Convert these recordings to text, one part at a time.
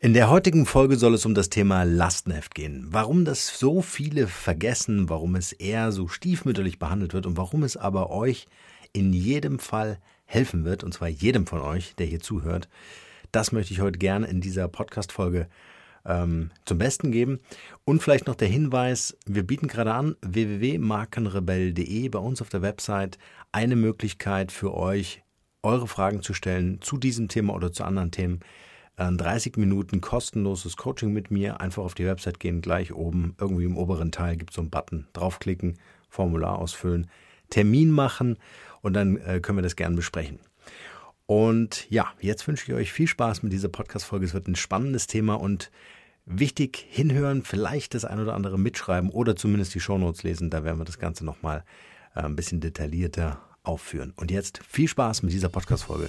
In der heutigen Folge soll es um das Thema Lastenheft gehen. Warum das so viele vergessen, warum es eher so stiefmütterlich behandelt wird und warum es aber euch in jedem Fall helfen wird, und zwar jedem von euch, der hier zuhört. Das möchte ich heute gerne in dieser Podcast-Folge ähm, zum Besten geben. Und vielleicht noch der Hinweis, wir bieten gerade an www.markenrebell.de bei uns auf der Website eine Möglichkeit für euch, eure Fragen zu stellen zu diesem Thema oder zu anderen Themen 30 Minuten kostenloses Coaching mit mir. Einfach auf die Website gehen, gleich oben, irgendwie im oberen Teil gibt es so einen Button. Draufklicken, Formular ausfüllen, Termin machen und dann äh, können wir das gerne besprechen. Und ja, jetzt wünsche ich euch viel Spaß mit dieser Podcast-Folge. Es wird ein spannendes Thema und wichtig hinhören, vielleicht das ein oder andere mitschreiben oder zumindest die Shownotes lesen. Da werden wir das Ganze nochmal äh, ein bisschen detaillierter aufführen. Und jetzt viel Spaß mit dieser Podcast-Folge.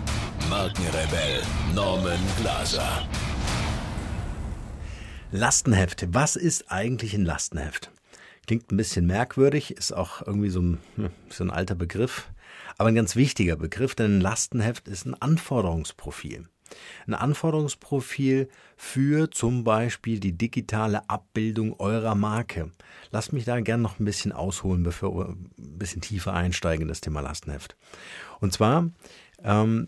Markenrebell Norman Glaser. Lastenheft. Was ist eigentlich ein Lastenheft? Klingt ein bisschen merkwürdig, ist auch irgendwie so ein, hm, so ein alter Begriff, aber ein ganz wichtiger Begriff, denn ein Lastenheft ist ein Anforderungsprofil. Ein Anforderungsprofil für zum Beispiel die digitale Abbildung eurer Marke. Lasst mich da gerne noch ein bisschen ausholen, bevor wir ein bisschen tiefer einsteigen in das Thema Lastenheft. Und zwar ähm,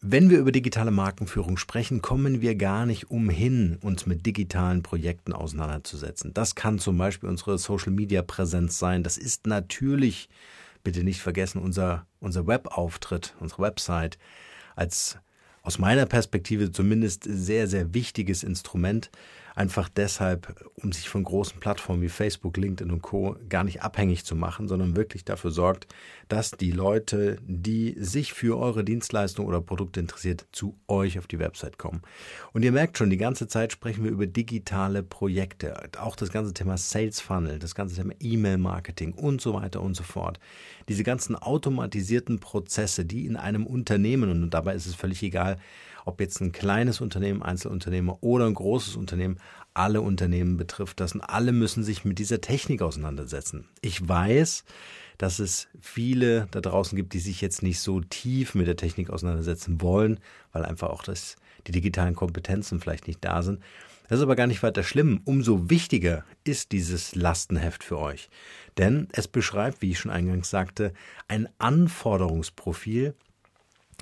wenn wir über digitale Markenführung sprechen, kommen wir gar nicht umhin, uns mit digitalen Projekten auseinanderzusetzen. Das kann zum Beispiel unsere Social-Media-Präsenz sein. Das ist natürlich, bitte nicht vergessen, unser, unser Webauftritt, unsere Website als aus meiner Perspektive zumindest sehr, sehr wichtiges Instrument. Einfach deshalb, um sich von großen Plattformen wie Facebook, LinkedIn und Co. gar nicht abhängig zu machen, sondern wirklich dafür sorgt, dass die Leute, die sich für eure Dienstleistung oder Produkte interessiert, zu euch auf die Website kommen. Und ihr merkt schon, die ganze Zeit sprechen wir über digitale Projekte. Auch das ganze Thema Sales Funnel, das ganze Thema E-Mail-Marketing und so weiter und so fort. Diese ganzen automatisierten Prozesse, die in einem Unternehmen, und dabei ist es völlig egal, ob jetzt ein kleines Unternehmen, Einzelunternehmer oder ein großes Unternehmen, alle Unternehmen betrifft das und alle müssen sich mit dieser Technik auseinandersetzen. Ich weiß, dass es viele da draußen gibt, die sich jetzt nicht so tief mit der Technik auseinandersetzen wollen, weil einfach auch das, die digitalen Kompetenzen vielleicht nicht da sind. Das ist aber gar nicht weiter schlimm. Umso wichtiger ist dieses Lastenheft für euch. Denn es beschreibt, wie ich schon eingangs sagte, ein Anforderungsprofil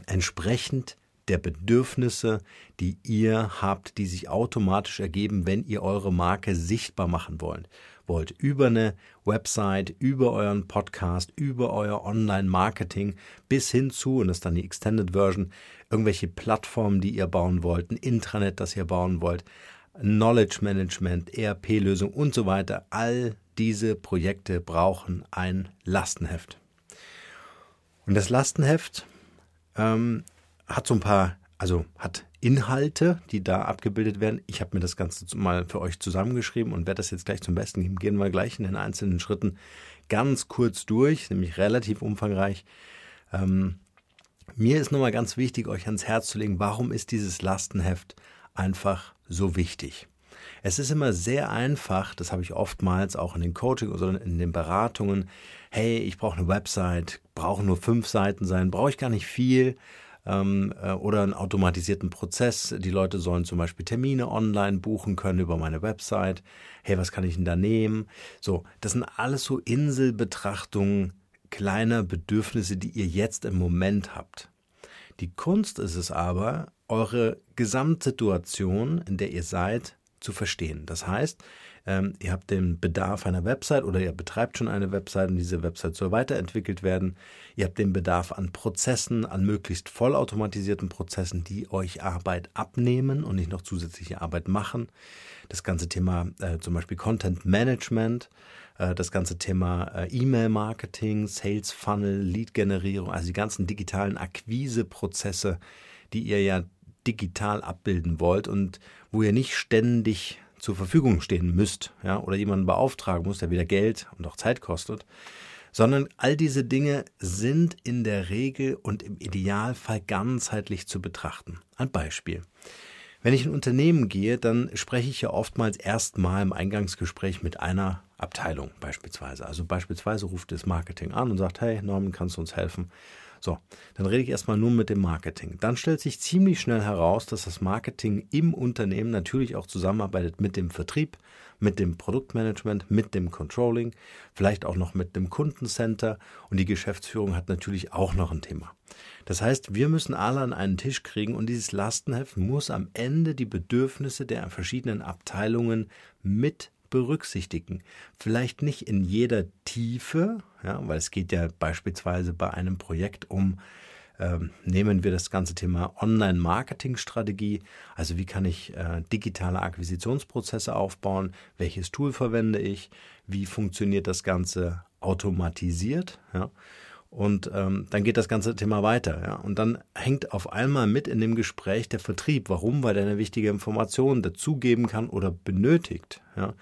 entsprechend der Bedürfnisse, die ihr habt, die sich automatisch ergeben, wenn ihr eure Marke sichtbar machen wollt. Wollt über eine Website, über euren Podcast, über euer Online-Marketing bis hin zu, und das ist dann die Extended Version, irgendwelche Plattformen, die ihr bauen wollt, ein Intranet, das ihr bauen wollt, Knowledge Management, ERP-Lösung und so weiter. All diese Projekte brauchen ein Lastenheft. Und das Lastenheft ähm, hat so ein paar, also hat Inhalte, die da abgebildet werden. Ich habe mir das Ganze mal für euch zusammengeschrieben und werde das jetzt gleich zum Besten geben. Gehen wir gleich in den einzelnen Schritten ganz kurz durch, nämlich relativ umfangreich. Ähm, mir ist nochmal ganz wichtig, euch ans Herz zu legen, warum ist dieses Lastenheft einfach so wichtig? Es ist immer sehr einfach, das habe ich oftmals auch in den Coaching oder in den Beratungen. Hey, ich brauche eine Website, brauche nur fünf Seiten sein, brauche ich gar nicht viel ähm, äh, oder einen automatisierten Prozess. Die Leute sollen zum Beispiel Termine online buchen können über meine Website. Hey, was kann ich denn da nehmen? So, das sind alles so Inselbetrachtungen kleiner Bedürfnisse, die ihr jetzt im Moment habt. Die Kunst ist es aber, eure Gesamtsituation, in der ihr seid, zu verstehen. Das heißt, ähm, ihr habt den Bedarf einer Website oder ihr betreibt schon eine Website und diese Website soll weiterentwickelt werden. Ihr habt den Bedarf an Prozessen, an möglichst vollautomatisierten Prozessen, die euch Arbeit abnehmen und nicht noch zusätzliche Arbeit machen. Das ganze Thema äh, zum Beispiel Content Management, äh, das ganze Thema äh, E-Mail-Marketing, Sales Funnel, Lead-Generierung, also die ganzen digitalen Akquise-Prozesse, die ihr ja digital abbilden wollt und wo ihr nicht ständig zur Verfügung stehen müsst, ja, oder jemanden beauftragen muss, der wieder Geld und auch Zeit kostet, sondern all diese Dinge sind in der Regel und im Idealfall ganzheitlich zu betrachten. Ein Beispiel. Wenn ich in ein Unternehmen gehe, dann spreche ich ja oftmals erstmal im Eingangsgespräch mit einer Abteilung beispielsweise. Also beispielsweise ruft das Marketing an und sagt, hey Norman, kannst du uns helfen? So, dann rede ich erstmal nur mit dem Marketing. Dann stellt sich ziemlich schnell heraus, dass das Marketing im Unternehmen natürlich auch zusammenarbeitet mit dem Vertrieb, mit dem Produktmanagement, mit dem Controlling, vielleicht auch noch mit dem Kundencenter und die Geschäftsführung hat natürlich auch noch ein Thema. Das heißt, wir müssen alle an einen Tisch kriegen und dieses Lastenheft muss am Ende die Bedürfnisse der verschiedenen Abteilungen mit berücksichtigen. Vielleicht nicht in jeder Tiefe, ja, weil es geht ja beispielsweise bei einem Projekt um ähm, nehmen wir das ganze Thema Online-Marketing-Strategie. Also wie kann ich äh, digitale Akquisitionsprozesse aufbauen? Welches Tool verwende ich? Wie funktioniert das Ganze automatisiert? Ja? Und ähm, dann geht das ganze Thema weiter. Ja? Und dann hängt auf einmal mit in dem Gespräch der Vertrieb. Warum? Weil er eine wichtige Information dazugeben kann oder benötigt. Ja?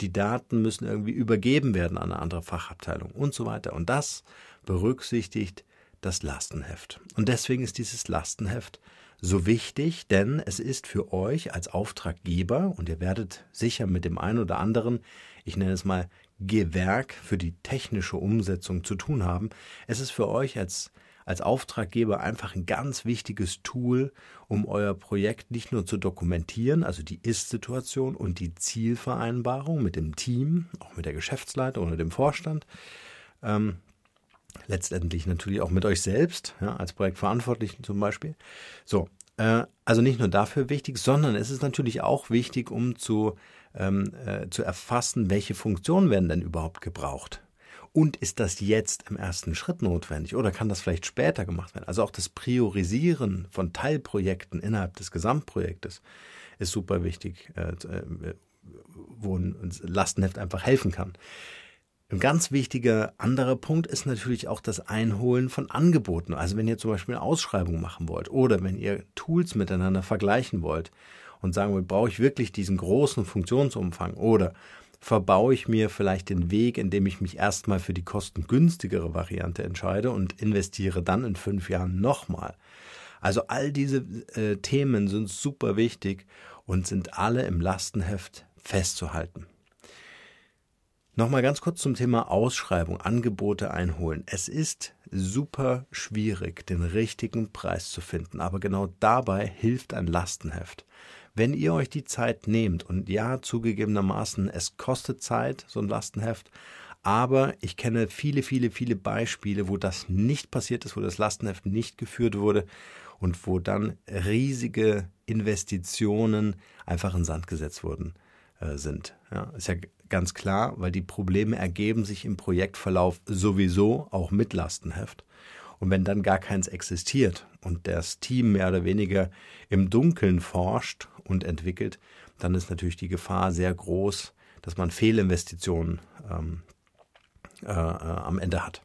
Die Daten müssen irgendwie übergeben werden an eine andere Fachabteilung und so weiter. Und das berücksichtigt das Lastenheft. Und deswegen ist dieses Lastenheft so wichtig, denn es ist für euch als Auftraggeber, und ihr werdet sicher mit dem einen oder anderen, ich nenne es mal Gewerk für die technische Umsetzung zu tun haben. Es ist für euch als, als Auftraggeber einfach ein ganz wichtiges Tool, um euer Projekt nicht nur zu dokumentieren, also die Ist-Situation und die Zielvereinbarung mit dem Team, auch mit der Geschäftsleitung oder dem Vorstand, ähm, letztendlich natürlich auch mit euch selbst, ja, als Projektverantwortlichen zum Beispiel. So, also nicht nur dafür wichtig, sondern es ist natürlich auch wichtig, um zu ähm, äh, zu erfassen, welche Funktionen werden denn überhaupt gebraucht. Und ist das jetzt im ersten Schritt notwendig oder kann das vielleicht später gemacht werden? Also auch das Priorisieren von Teilprojekten innerhalb des Gesamtprojektes ist super wichtig, äh, äh wo ein Lastenheft einfach helfen kann. Ein ganz wichtiger anderer Punkt ist natürlich auch das Einholen von Angeboten. Also wenn ihr zum Beispiel eine Ausschreibung machen wollt oder wenn ihr Tools miteinander vergleichen wollt und sagen will, brauche ich wirklich diesen großen Funktionsumfang oder verbaue ich mir vielleicht den Weg, indem ich mich erstmal für die kostengünstigere Variante entscheide und investiere dann in fünf Jahren nochmal. Also all diese äh, Themen sind super wichtig und sind alle im Lastenheft festzuhalten. Nochmal ganz kurz zum Thema Ausschreibung, Angebote einholen. Es ist super schwierig, den richtigen Preis zu finden, aber genau dabei hilft ein Lastenheft. Wenn ihr euch die Zeit nehmt, und ja, zugegebenermaßen, es kostet Zeit, so ein Lastenheft, aber ich kenne viele, viele, viele Beispiele, wo das nicht passiert ist, wo das Lastenheft nicht geführt wurde und wo dann riesige Investitionen einfach in Sand gesetzt wurden äh, sind. Ja, ist ja ganz klar, weil die Probleme ergeben sich im Projektverlauf sowieso auch mit Lastenheft. Und wenn dann gar keins existiert und das Team mehr oder weniger im Dunkeln forscht und entwickelt, dann ist natürlich die Gefahr sehr groß, dass man Fehlinvestitionen ähm, äh, äh, am Ende hat.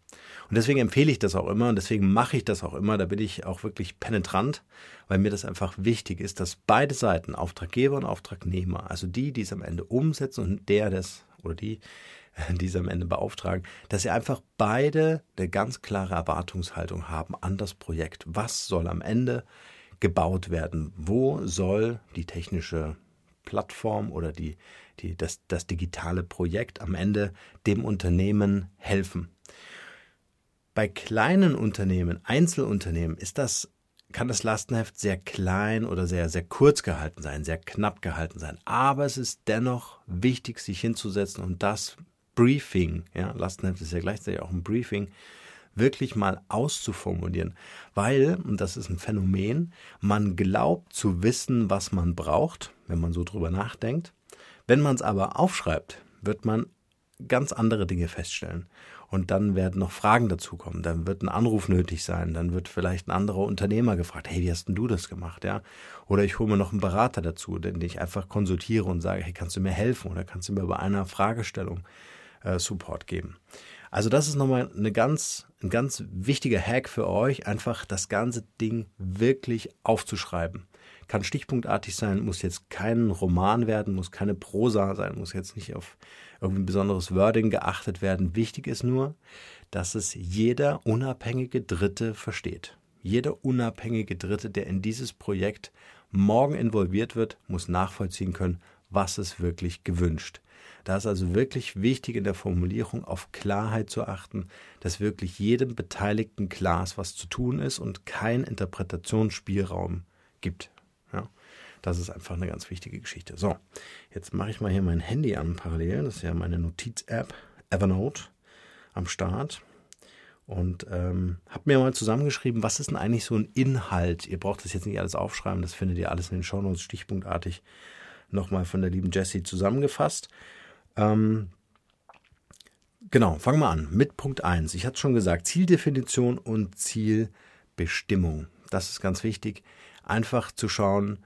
Und deswegen empfehle ich das auch immer und deswegen mache ich das auch immer. Da bin ich auch wirklich penetrant, weil mir das einfach wichtig ist, dass beide Seiten, Auftraggeber und Auftragnehmer, also die, die es am Ende umsetzen und der das oder die, die es am Ende beauftragen, dass sie einfach beide eine ganz klare Erwartungshaltung haben an das Projekt. Was soll am Ende gebaut werden? Wo soll die technische Plattform oder die, die, das, das digitale Projekt am Ende dem Unternehmen helfen? Bei kleinen Unternehmen, Einzelunternehmen, ist das, kann das Lastenheft sehr klein oder sehr, sehr kurz gehalten sein, sehr knapp gehalten sein. Aber es ist dennoch wichtig, sich hinzusetzen und das Briefing, ja, Lastenheft ist ja gleichzeitig auch ein Briefing, wirklich mal auszuformulieren, weil, und das ist ein Phänomen, man glaubt zu wissen, was man braucht, wenn man so drüber nachdenkt. Wenn man es aber aufschreibt, wird man ganz andere Dinge feststellen. Und dann werden noch Fragen dazukommen. Dann wird ein Anruf nötig sein. Dann wird vielleicht ein anderer Unternehmer gefragt, hey, wie hast denn du das gemacht? Ja? Oder ich hole mir noch einen Berater dazu, den ich einfach konsultiere und sage, hey, kannst du mir helfen? Oder kannst du mir bei einer Fragestellung äh, Support geben? Also das ist nochmal eine ganz, ein ganz wichtiger Hack für euch, einfach das ganze Ding wirklich aufzuschreiben. Kann stichpunktartig sein, muss jetzt kein Roman werden, muss keine Prosa sein, muss jetzt nicht auf irgendwie ein besonderes Wording geachtet werden. Wichtig ist nur, dass es jeder unabhängige Dritte versteht. Jeder unabhängige Dritte, der in dieses Projekt morgen involviert wird, muss nachvollziehen können, was ist wirklich gewünscht. Da ist also wirklich wichtig in der Formulierung auf Klarheit zu achten, dass wirklich jedem Beteiligten klar ist, was zu tun ist und kein Interpretationsspielraum gibt. Ja, das ist einfach eine ganz wichtige Geschichte. So, jetzt mache ich mal hier mein Handy an parallel. Das ist ja meine Notiz-App Evernote am Start und ähm, habe mir mal zusammengeschrieben, was ist denn eigentlich so ein Inhalt? Ihr braucht das jetzt nicht alles aufschreiben, das findet ihr alles in den Shownotes stichpunktartig nochmal von der lieben Jessie zusammengefasst. Ähm, genau, fangen wir an mit Punkt 1. Ich hatte schon gesagt, Zieldefinition und Zielbestimmung. Das ist ganz wichtig. Einfach zu schauen,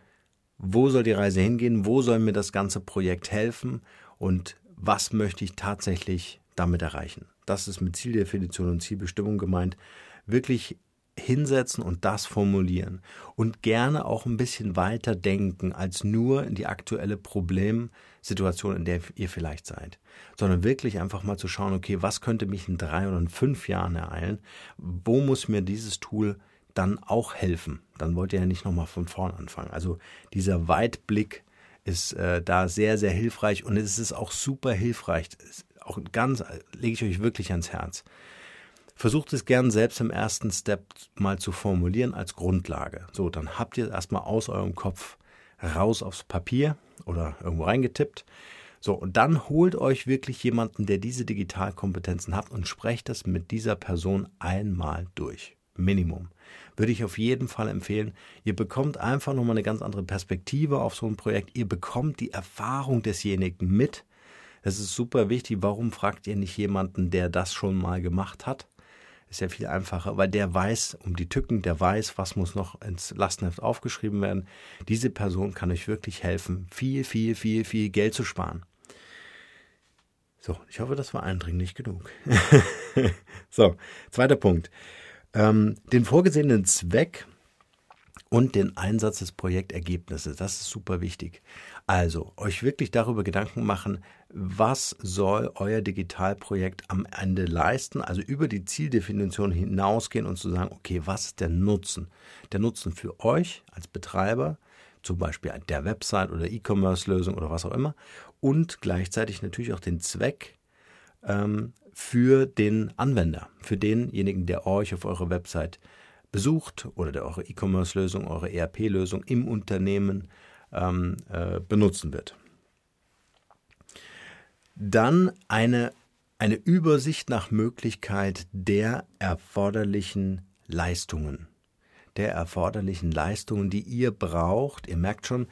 wo soll die Reise hingehen, wo soll mir das ganze Projekt helfen und was möchte ich tatsächlich damit erreichen. Das ist mit Zieldefinition und Zielbestimmung gemeint. Wirklich hinsetzen und das formulieren und gerne auch ein bisschen weiter denken als nur in die aktuelle Problemsituation, in der ihr vielleicht seid, sondern wirklich einfach mal zu schauen, okay, was könnte mich in drei oder in fünf Jahren ereilen? Wo muss mir dieses Tool dann auch helfen? Dann wollt ihr ja nicht nochmal von vorn anfangen. Also dieser Weitblick ist äh, da sehr, sehr hilfreich und es ist auch super hilfreich. Auch ganz, lege ich euch wirklich ans Herz Versucht es gern selbst im ersten Step mal zu formulieren als Grundlage. So, dann habt ihr es erstmal aus eurem Kopf raus aufs Papier oder irgendwo reingetippt. So, und dann holt euch wirklich jemanden, der diese Digitalkompetenzen hat und sprecht das mit dieser Person einmal durch. Minimum. Würde ich auf jeden Fall empfehlen. Ihr bekommt einfach nochmal eine ganz andere Perspektive auf so ein Projekt. Ihr bekommt die Erfahrung desjenigen mit. Das ist super wichtig. Warum fragt ihr nicht jemanden, der das schon mal gemacht hat? ist ja viel einfacher, weil der weiß um die Tücken, der weiß, was muss noch ins Lastenheft aufgeschrieben werden. Diese Person kann euch wirklich helfen, viel, viel, viel, viel Geld zu sparen. So, ich hoffe, das war eindringlich genug. so, zweiter Punkt. Ähm, den vorgesehenen Zweck und den Einsatz des Projektergebnisses. Das ist super wichtig. Also, euch wirklich darüber Gedanken machen, was soll euer Digitalprojekt am Ende leisten, also über die Zieldefinition hinausgehen und zu sagen, okay, was ist der Nutzen? Der Nutzen für euch als Betreiber, zum Beispiel der Website oder E-Commerce-Lösung oder was auch immer, und gleichzeitig natürlich auch den Zweck ähm, für den Anwender, für denjenigen, der euch auf eurer Website besucht oder der eure E-Commerce-Lösung, eure ERP-Lösung im Unternehmen ähm, äh, benutzen wird. Dann eine, eine Übersicht nach Möglichkeit der erforderlichen Leistungen. Der erforderlichen Leistungen, die ihr braucht. Ihr merkt schon,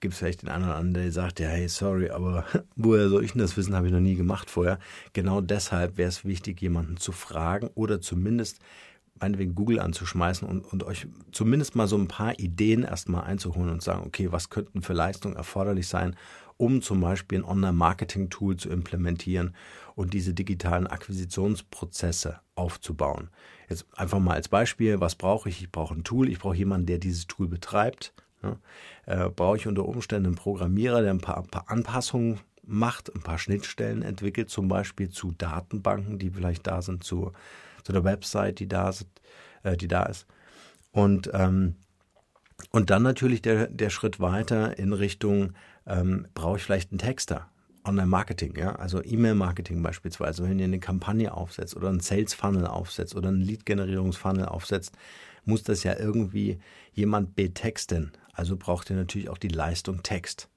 gibt es vielleicht den einen oder anderen, der sagt, ja, hey, sorry, aber woher soll ich denn das wissen, habe ich noch nie gemacht vorher. Genau deshalb wäre es wichtig, jemanden zu fragen oder zumindest meinetwegen Google anzuschmeißen und, und euch zumindest mal so ein paar Ideen erstmal einzuholen und sagen, okay, was könnten für Leistungen erforderlich sein, um zum Beispiel ein Online-Marketing-Tool zu implementieren und diese digitalen Akquisitionsprozesse aufzubauen. Jetzt einfach mal als Beispiel, was brauche ich? Ich brauche ein Tool, ich brauche jemanden, der dieses Tool betreibt. Ja, äh, brauche ich unter Umständen einen Programmierer, der ein paar, ein paar Anpassungen macht, ein paar Schnittstellen entwickelt, zum Beispiel zu Datenbanken, die vielleicht da sind, zu zu der Website, die da, sind, äh, die da ist. Und, ähm, und dann natürlich der, der Schritt weiter in Richtung, ähm, brauche ich vielleicht einen Texter? Online-Marketing, ja, also E-Mail-Marketing beispielsweise, wenn ihr eine Kampagne aufsetzt oder einen Sales-Funnel aufsetzt oder einen Lead-Generierungs-Funnel aufsetzt, muss das ja irgendwie jemand betexten. Also braucht ihr natürlich auch die Leistung Text.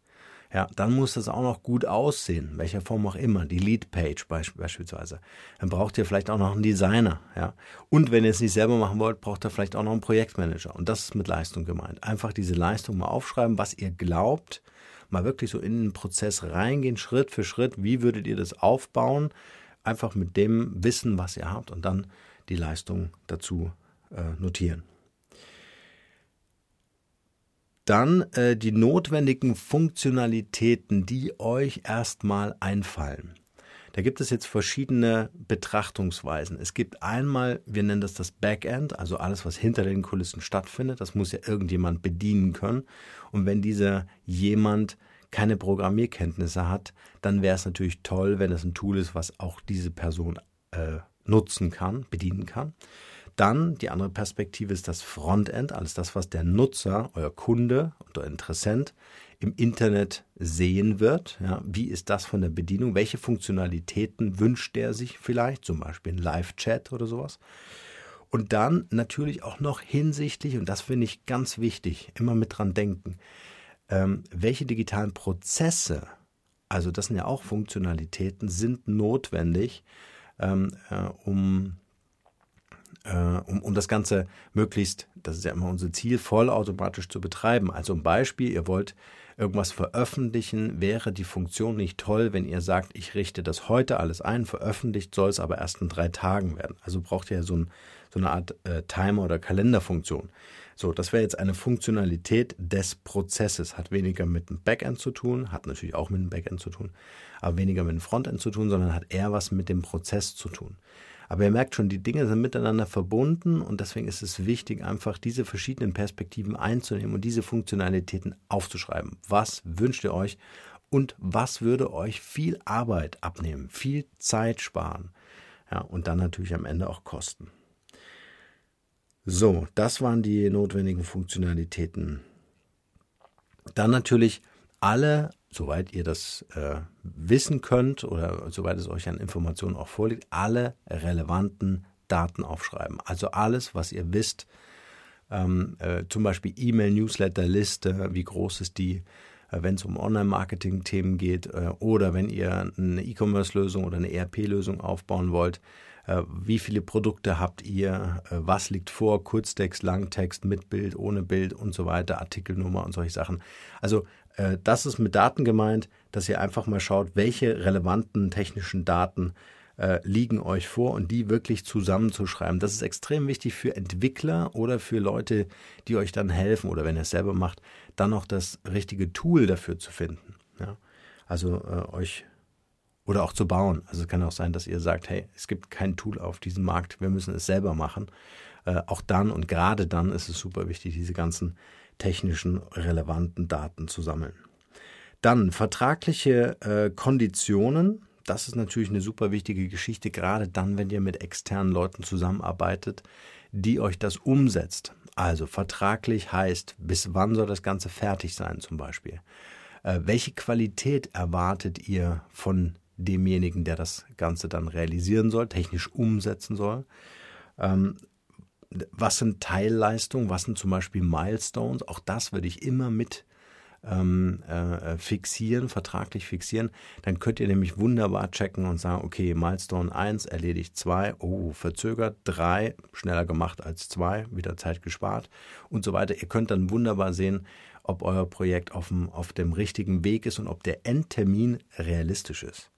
Ja, dann muss das auch noch gut aussehen, welcher Form auch immer, die Lead-Page beispielsweise. Dann braucht ihr vielleicht auch noch einen Designer, ja. Und wenn ihr es nicht selber machen wollt, braucht ihr vielleicht auch noch einen Projektmanager. Und das ist mit Leistung gemeint. Einfach diese Leistung mal aufschreiben, was ihr glaubt, mal wirklich so in den Prozess reingehen, Schritt für Schritt. Wie würdet ihr das aufbauen? Einfach mit dem Wissen, was ihr habt und dann die Leistung dazu äh, notieren. Dann äh, die notwendigen Funktionalitäten, die euch erstmal einfallen. Da gibt es jetzt verschiedene Betrachtungsweisen. Es gibt einmal, wir nennen das das Backend, also alles, was hinter den Kulissen stattfindet. Das muss ja irgendjemand bedienen können. Und wenn dieser jemand keine Programmierkenntnisse hat, dann wäre es natürlich toll, wenn es ein Tool ist, was auch diese Person äh, nutzen kann, bedienen kann. Dann die andere Perspektive ist das Frontend, alles das, was der Nutzer, euer Kunde oder Interessent im Internet sehen wird. Ja, wie ist das von der Bedienung? Welche Funktionalitäten wünscht er sich vielleicht? Zum Beispiel ein Live-Chat oder sowas. Und dann natürlich auch noch hinsichtlich, und das finde ich ganz wichtig, immer mit dran denken, ähm, welche digitalen Prozesse, also das sind ja auch Funktionalitäten, sind notwendig, ähm, äh, um äh, um, um das Ganze möglichst, das ist ja immer unser Ziel, vollautomatisch zu betreiben. Also ein Beispiel, ihr wollt irgendwas veröffentlichen, wäre die Funktion nicht toll, wenn ihr sagt, ich richte das heute alles ein, veröffentlicht soll es aber erst in drei Tagen werden. Also braucht ihr so, ein, so eine Art äh, Timer- oder Kalenderfunktion. So, das wäre jetzt eine Funktionalität des Prozesses. Hat weniger mit dem Backend zu tun, hat natürlich auch mit dem Backend zu tun, aber weniger mit dem Frontend zu tun, sondern hat eher was mit dem Prozess zu tun. Aber ihr merkt schon, die Dinge sind miteinander verbunden und deswegen ist es wichtig, einfach diese verschiedenen Perspektiven einzunehmen und diese Funktionalitäten aufzuschreiben. Was wünscht ihr euch und was würde euch viel Arbeit abnehmen, viel Zeit sparen? Ja, und dann natürlich am Ende auch Kosten. So, das waren die notwendigen Funktionalitäten. Dann natürlich alle soweit ihr das äh, wissen könnt oder soweit es euch an Informationen auch vorliegt, alle relevanten Daten aufschreiben. Also alles, was ihr wisst, ähm, äh, zum Beispiel E-Mail, Newsletter, Liste, wie groß ist die, äh, wenn es um Online-Marketing-Themen geht äh, oder wenn ihr eine E-Commerce-Lösung oder eine ERP-Lösung aufbauen wollt. Äh, wie viele Produkte habt ihr? Äh, was liegt vor? Kurztext, Langtext, mit Bild, ohne Bild und so weiter, Artikelnummer und solche Sachen. Also das ist mit Daten gemeint, dass ihr einfach mal schaut, welche relevanten technischen Daten äh, liegen euch vor und die wirklich zusammenzuschreiben. Das ist extrem wichtig für Entwickler oder für Leute, die euch dann helfen oder wenn ihr es selber macht, dann noch das richtige Tool dafür zu finden. Ja? Also äh, euch oder auch zu bauen. Also es kann auch sein, dass ihr sagt, hey, es gibt kein Tool auf diesem Markt, wir müssen es selber machen. Äh, auch dann und gerade dann ist es super wichtig, diese ganzen technischen relevanten Daten zu sammeln. Dann vertragliche äh, Konditionen. Das ist natürlich eine super wichtige Geschichte, gerade dann, wenn ihr mit externen Leuten zusammenarbeitet, die euch das umsetzt. Also vertraglich heißt, bis wann soll das Ganze fertig sein zum Beispiel? Äh, welche Qualität erwartet ihr von demjenigen, der das Ganze dann realisieren soll, technisch umsetzen soll? Ähm, was sind Teilleistungen, was sind zum Beispiel Milestones, auch das würde ich immer mit ähm, äh, fixieren, vertraglich fixieren, dann könnt ihr nämlich wunderbar checken und sagen, okay, Milestone 1 erledigt 2, oh, verzögert, 3 schneller gemacht als 2, wieder Zeit gespart und so weiter. Ihr könnt dann wunderbar sehen, ob euer Projekt auf dem, auf dem richtigen Weg ist und ob der Endtermin realistisch ist.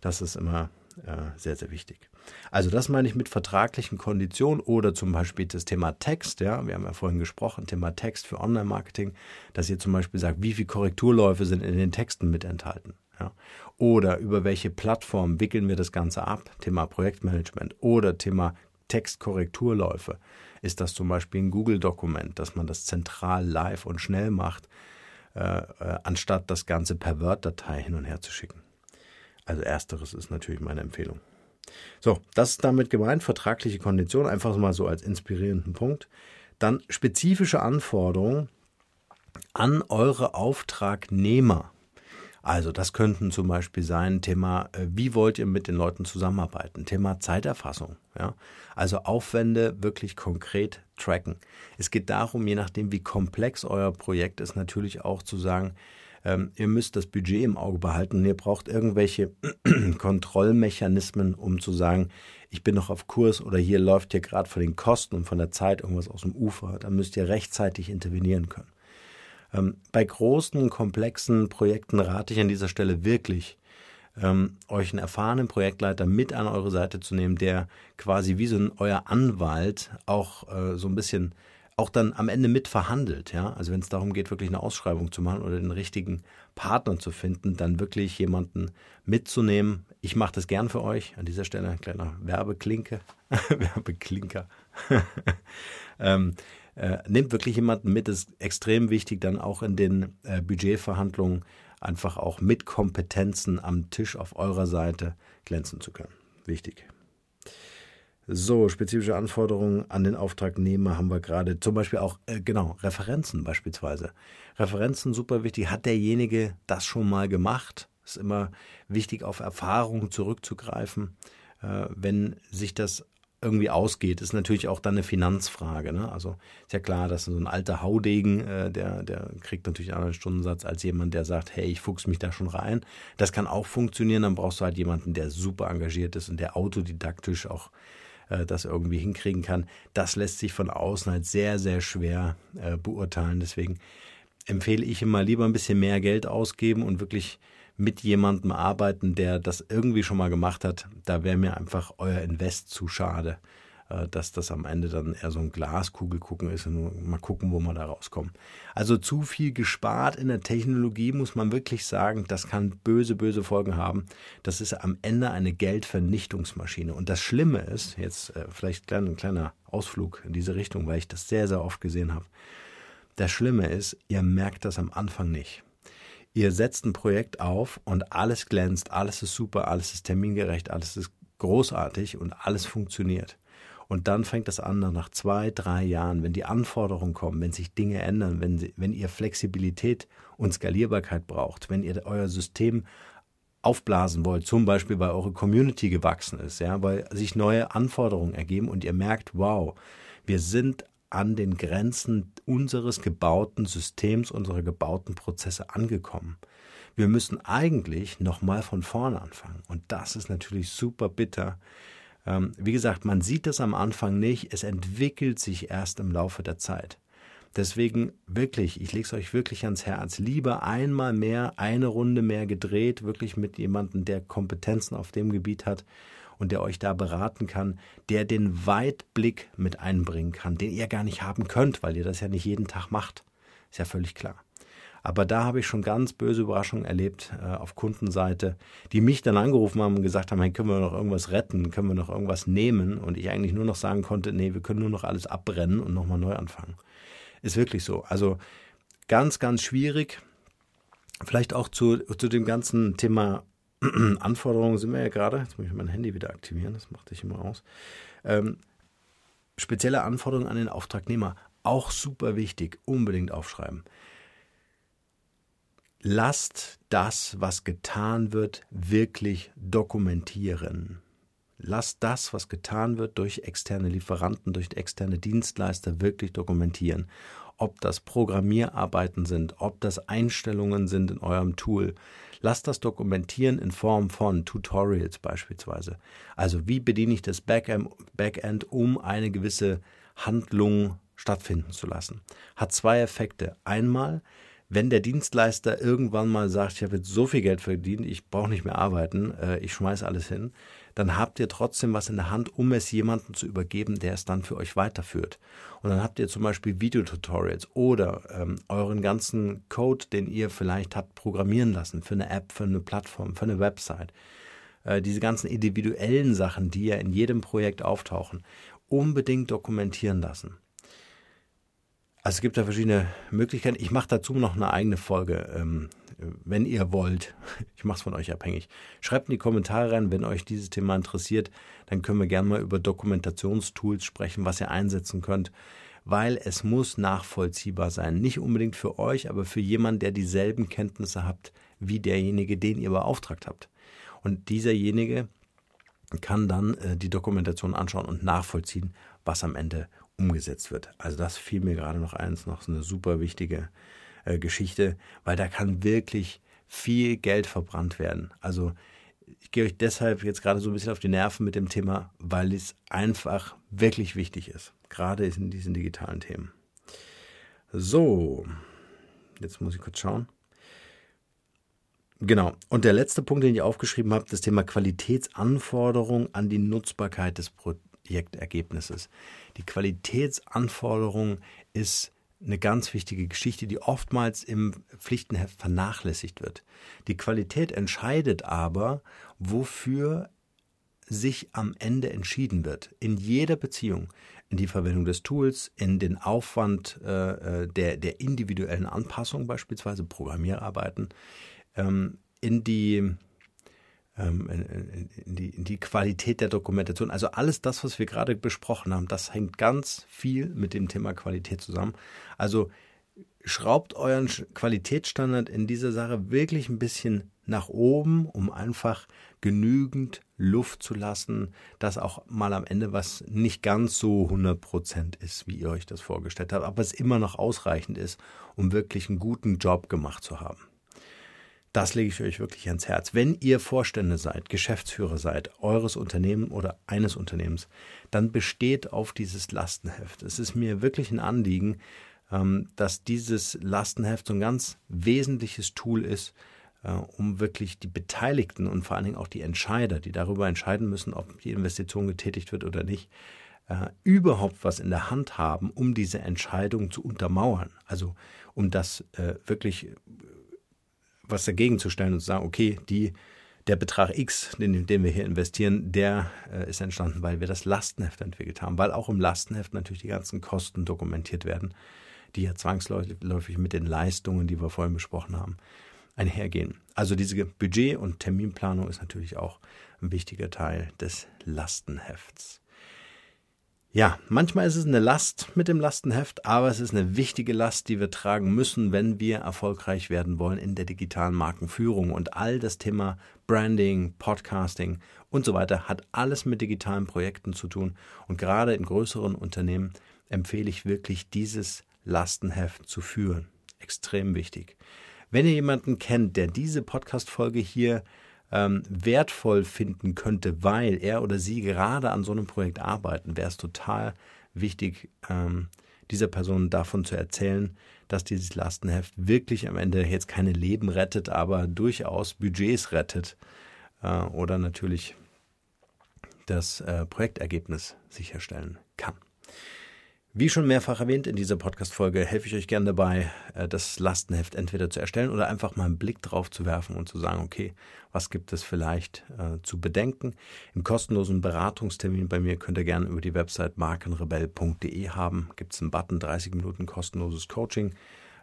Das ist immer äh, sehr, sehr wichtig. Also das meine ich mit vertraglichen Konditionen oder zum Beispiel das Thema Text. Ja, wir haben ja vorhin gesprochen, Thema Text für Online-Marketing, dass ihr zum Beispiel sagt, wie viele Korrekturläufe sind in den Texten mit enthalten. Ja. Oder über welche Plattform wickeln wir das Ganze ab? Thema Projektmanagement oder Thema Textkorrekturläufe. Ist das zum Beispiel ein Google-Dokument, dass man das zentral live und schnell macht, äh, äh, anstatt das Ganze per Word-Datei hin und her zu schicken? Also ersteres ist natürlich meine Empfehlung. So, das ist damit gemeint, vertragliche Konditionen, einfach mal so als inspirierenden Punkt. Dann spezifische Anforderungen an eure Auftragnehmer. Also das könnten zum Beispiel sein Thema, äh, wie wollt ihr mit den Leuten zusammenarbeiten? Thema Zeiterfassung. Ja? Also Aufwände wirklich konkret tracken. Es geht darum, je nachdem, wie komplex euer Projekt ist, natürlich auch zu sagen, ähm, ihr müsst das Budget im Auge behalten und ihr braucht irgendwelche Kontrollmechanismen, um zu sagen, ich bin noch auf Kurs oder hier läuft hier gerade von den Kosten und von der Zeit irgendwas aus dem Ufer. Da müsst ihr rechtzeitig intervenieren können. Ähm, bei großen, komplexen Projekten rate ich an dieser Stelle wirklich, ähm, euch einen erfahrenen Projektleiter mit an eure Seite zu nehmen, der quasi wie so ein euer Anwalt auch äh, so ein bisschen auch dann am Ende mitverhandelt, ja. Also wenn es darum geht, wirklich eine Ausschreibung zu machen oder den richtigen Partner zu finden, dann wirklich jemanden mitzunehmen. Ich mache das gern für euch. An dieser Stelle ein kleiner Werbeklinke, Werbeklinker. ähm, äh, nehmt wirklich jemanden mit. Das ist extrem wichtig, dann auch in den äh, Budgetverhandlungen einfach auch mit Kompetenzen am Tisch auf eurer Seite glänzen zu können. Wichtig. So, spezifische Anforderungen an den Auftragnehmer haben wir gerade. Zum Beispiel auch, äh, genau, Referenzen beispielsweise. Referenzen super wichtig. Hat derjenige das schon mal gemacht? Ist immer wichtig, auf Erfahrungen zurückzugreifen. Äh, wenn sich das irgendwie ausgeht, ist natürlich auch dann eine Finanzfrage. Ne? Also ist ja klar, dass so ein alter Haudegen, äh, der, der kriegt natürlich einen anderen Stundensatz als jemand, der sagt, hey, ich fuchs mich da schon rein. Das kann auch funktionieren, dann brauchst du halt jemanden, der super engagiert ist und der autodidaktisch auch äh, das irgendwie hinkriegen kann. Das lässt sich von außen halt sehr, sehr schwer äh, beurteilen. Deswegen empfehle ich immer lieber ein bisschen mehr Geld ausgeben und wirklich mit jemandem arbeiten, der das irgendwie schon mal gemacht hat. Da wäre mir einfach euer Invest zu schade. Äh, dass das am Ende dann eher so ein Glaskugel gucken ist und mal gucken, wo man da rauskommt. Also zu viel gespart in der Technologie, muss man wirklich sagen, das kann böse, böse Folgen haben. Das ist am Ende eine Geldvernichtungsmaschine. Und das Schlimme ist, jetzt äh, vielleicht ein kleiner Ausflug in diese Richtung, weil ich das sehr, sehr oft gesehen habe. Das Schlimme ist, ihr merkt das am Anfang nicht. Ihr setzt ein Projekt auf und alles glänzt, alles ist super, alles ist termingerecht, alles ist großartig und alles funktioniert. Und dann fängt das an, nach zwei, drei Jahren, wenn die Anforderungen kommen, wenn sich Dinge ändern, wenn, wenn ihr Flexibilität und Skalierbarkeit braucht, wenn ihr euer System aufblasen wollt, zum Beispiel weil eure Community gewachsen ist, ja, weil sich neue Anforderungen ergeben und ihr merkt, wow, wir sind an den Grenzen unseres gebauten Systems, unserer gebauten Prozesse angekommen. Wir müssen eigentlich nochmal von vorne anfangen. Und das ist natürlich super bitter, ähm, wie gesagt, man sieht es am Anfang nicht, es entwickelt sich erst im Laufe der Zeit. Deswegen wirklich, ich lege es euch wirklich ans Herz, lieber einmal mehr, eine Runde mehr gedreht, wirklich mit jemandem, der Kompetenzen auf dem Gebiet hat und der euch da beraten kann, der den Weitblick mit einbringen kann, den ihr gar nicht haben könnt, weil ihr das ja nicht jeden Tag macht. Ist ja völlig klar. Aber da habe ich schon ganz böse Überraschungen erlebt äh, auf Kundenseite, die mich dann angerufen haben und gesagt haben, hey, können wir noch irgendwas retten, können wir noch irgendwas nehmen? Und ich eigentlich nur noch sagen konnte, nee, wir können nur noch alles abbrennen und nochmal neu anfangen. Ist wirklich so. Also ganz, ganz schwierig. Vielleicht auch zu, zu dem ganzen Thema Anforderungen sind wir ja gerade. Jetzt muss ich mein Handy wieder aktivieren, das macht sich immer aus. Ähm, spezielle Anforderungen an den Auftragnehmer, auch super wichtig, unbedingt aufschreiben lasst das, was getan wird, wirklich dokumentieren. Lasst das, was getan wird, durch externe Lieferanten, durch externe Dienstleister wirklich dokumentieren. Ob das Programmierarbeiten sind, ob das Einstellungen sind in eurem Tool. Lasst das dokumentieren in Form von Tutorials beispielsweise. Also wie bediene ich das Backend, um eine gewisse Handlung stattfinden zu lassen. Hat zwei Effekte. Einmal, wenn der Dienstleister irgendwann mal sagt, ich habe jetzt so viel Geld verdient, ich brauche nicht mehr arbeiten, äh, ich schmeiße alles hin, dann habt ihr trotzdem was in der Hand, um es jemandem zu übergeben, der es dann für euch weiterführt. Und dann habt ihr zum Beispiel Videotutorials oder ähm, euren ganzen Code, den ihr vielleicht habt programmieren lassen für eine App, für eine Plattform, für eine Website. Äh, diese ganzen individuellen Sachen, die ja in jedem Projekt auftauchen, unbedingt dokumentieren lassen. Also es gibt da verschiedene Möglichkeiten. Ich mache dazu noch eine eigene Folge, ähm, wenn ihr wollt. Ich mache es von euch abhängig. Schreibt in die Kommentare rein, wenn euch dieses Thema interessiert. Dann können wir gerne mal über Dokumentationstools sprechen, was ihr einsetzen könnt. Weil es muss nachvollziehbar sein. Nicht unbedingt für euch, aber für jemanden, der dieselben Kenntnisse habt wie derjenige, den ihr beauftragt habt. Und dieserjenige kann dann äh, die Dokumentation anschauen und nachvollziehen, was am Ende umgesetzt wird. Also das fiel mir gerade noch eins, noch so eine super wichtige äh, Geschichte, weil da kann wirklich viel Geld verbrannt werden. Also ich gehe euch deshalb jetzt gerade so ein bisschen auf die Nerven mit dem Thema, weil es einfach wirklich wichtig ist, gerade in diesen digitalen Themen. So, jetzt muss ich kurz schauen. Genau. Und der letzte Punkt, den ich aufgeschrieben habe, das Thema Qualitätsanforderung an die Nutzbarkeit des Pro Projektergebnisses. Die Qualitätsanforderung ist eine ganz wichtige Geschichte, die oftmals im Pflichtenheft vernachlässigt wird. Die Qualität entscheidet aber, wofür sich am Ende entschieden wird. In jeder Beziehung, in die Verwendung des Tools, in den Aufwand äh, äh der, der individuellen Anpassung, beispielsweise Programmierarbeiten, ähm, in die ähm, in, die, in die Qualität der Dokumentation. Also alles das, was wir gerade besprochen haben, das hängt ganz viel mit dem Thema Qualität zusammen. Also schraubt euren Qualitätsstandard in dieser Sache wirklich ein bisschen nach oben, um einfach genügend Luft zu lassen, dass auch mal am Ende was nicht ganz so 100% ist, wie ihr euch das vorgestellt habt, aber es immer noch ausreichend ist, um wirklich einen guten Job gemacht zu haben. Das lege ich euch wirklich ans Herz. Wenn ihr Vorstände seid, Geschäftsführer seid, eures Unternehmens oder eines Unternehmens, dann besteht auf dieses Lastenheft. Es ist mir wirklich ein Anliegen, ähm, dass dieses Lastenheft so ein ganz wesentliches Tool ist, äh, um wirklich die Beteiligten und vor allen Dingen auch die Entscheider, die darüber entscheiden müssen, ob die Investition getätigt wird oder nicht, äh, überhaupt was in der Hand haben, um diese Entscheidung zu untermauern. Also um das äh, wirklich was dagegen zu stellen und zu sagen, okay, die, der Betrag X, den, den wir hier investieren, der äh, ist entstanden, weil wir das Lastenheft entwickelt haben, weil auch im Lastenheft natürlich die ganzen Kosten dokumentiert werden, die ja zwangsläufig mit den Leistungen, die wir vorhin besprochen haben, einhergehen. Also diese Budget- und Terminplanung ist natürlich auch ein wichtiger Teil des Lastenhefts. Ja, manchmal ist es eine Last mit dem Lastenheft, aber es ist eine wichtige Last, die wir tragen müssen, wenn wir erfolgreich werden wollen in der digitalen Markenführung. Und all das Thema Branding, Podcasting und so weiter hat alles mit digitalen Projekten zu tun. Und gerade in größeren Unternehmen empfehle ich wirklich, dieses Lastenheft zu führen. Extrem wichtig. Wenn ihr jemanden kennt, der diese Podcast-Folge hier ähm, wertvoll finden könnte, weil er oder sie gerade an so einem Projekt arbeiten, wäre es total wichtig, ähm, dieser Person davon zu erzählen, dass dieses Lastenheft wirklich am Ende jetzt keine Leben rettet, aber durchaus Budgets rettet äh, oder natürlich das äh, Projektergebnis sicherstellen kann. Wie schon mehrfach erwähnt in dieser Podcast-Folge, helfe ich euch gerne dabei, äh, das Lastenheft entweder zu erstellen oder einfach mal einen Blick drauf zu werfen und zu sagen, okay, was gibt es vielleicht äh, zu bedenken? Im kostenlosen Beratungstermin bei mir könnt ihr gerne über die Website markenrebell.de haben. Gibt es einen Button 30 Minuten kostenloses Coaching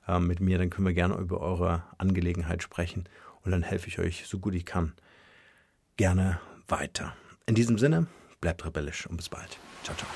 äh, mit mir, dann können wir gerne über eure Angelegenheit sprechen und dann helfe ich euch so gut ich kann gerne weiter. In diesem Sinne, bleibt rebellisch und bis bald. Ciao, ciao.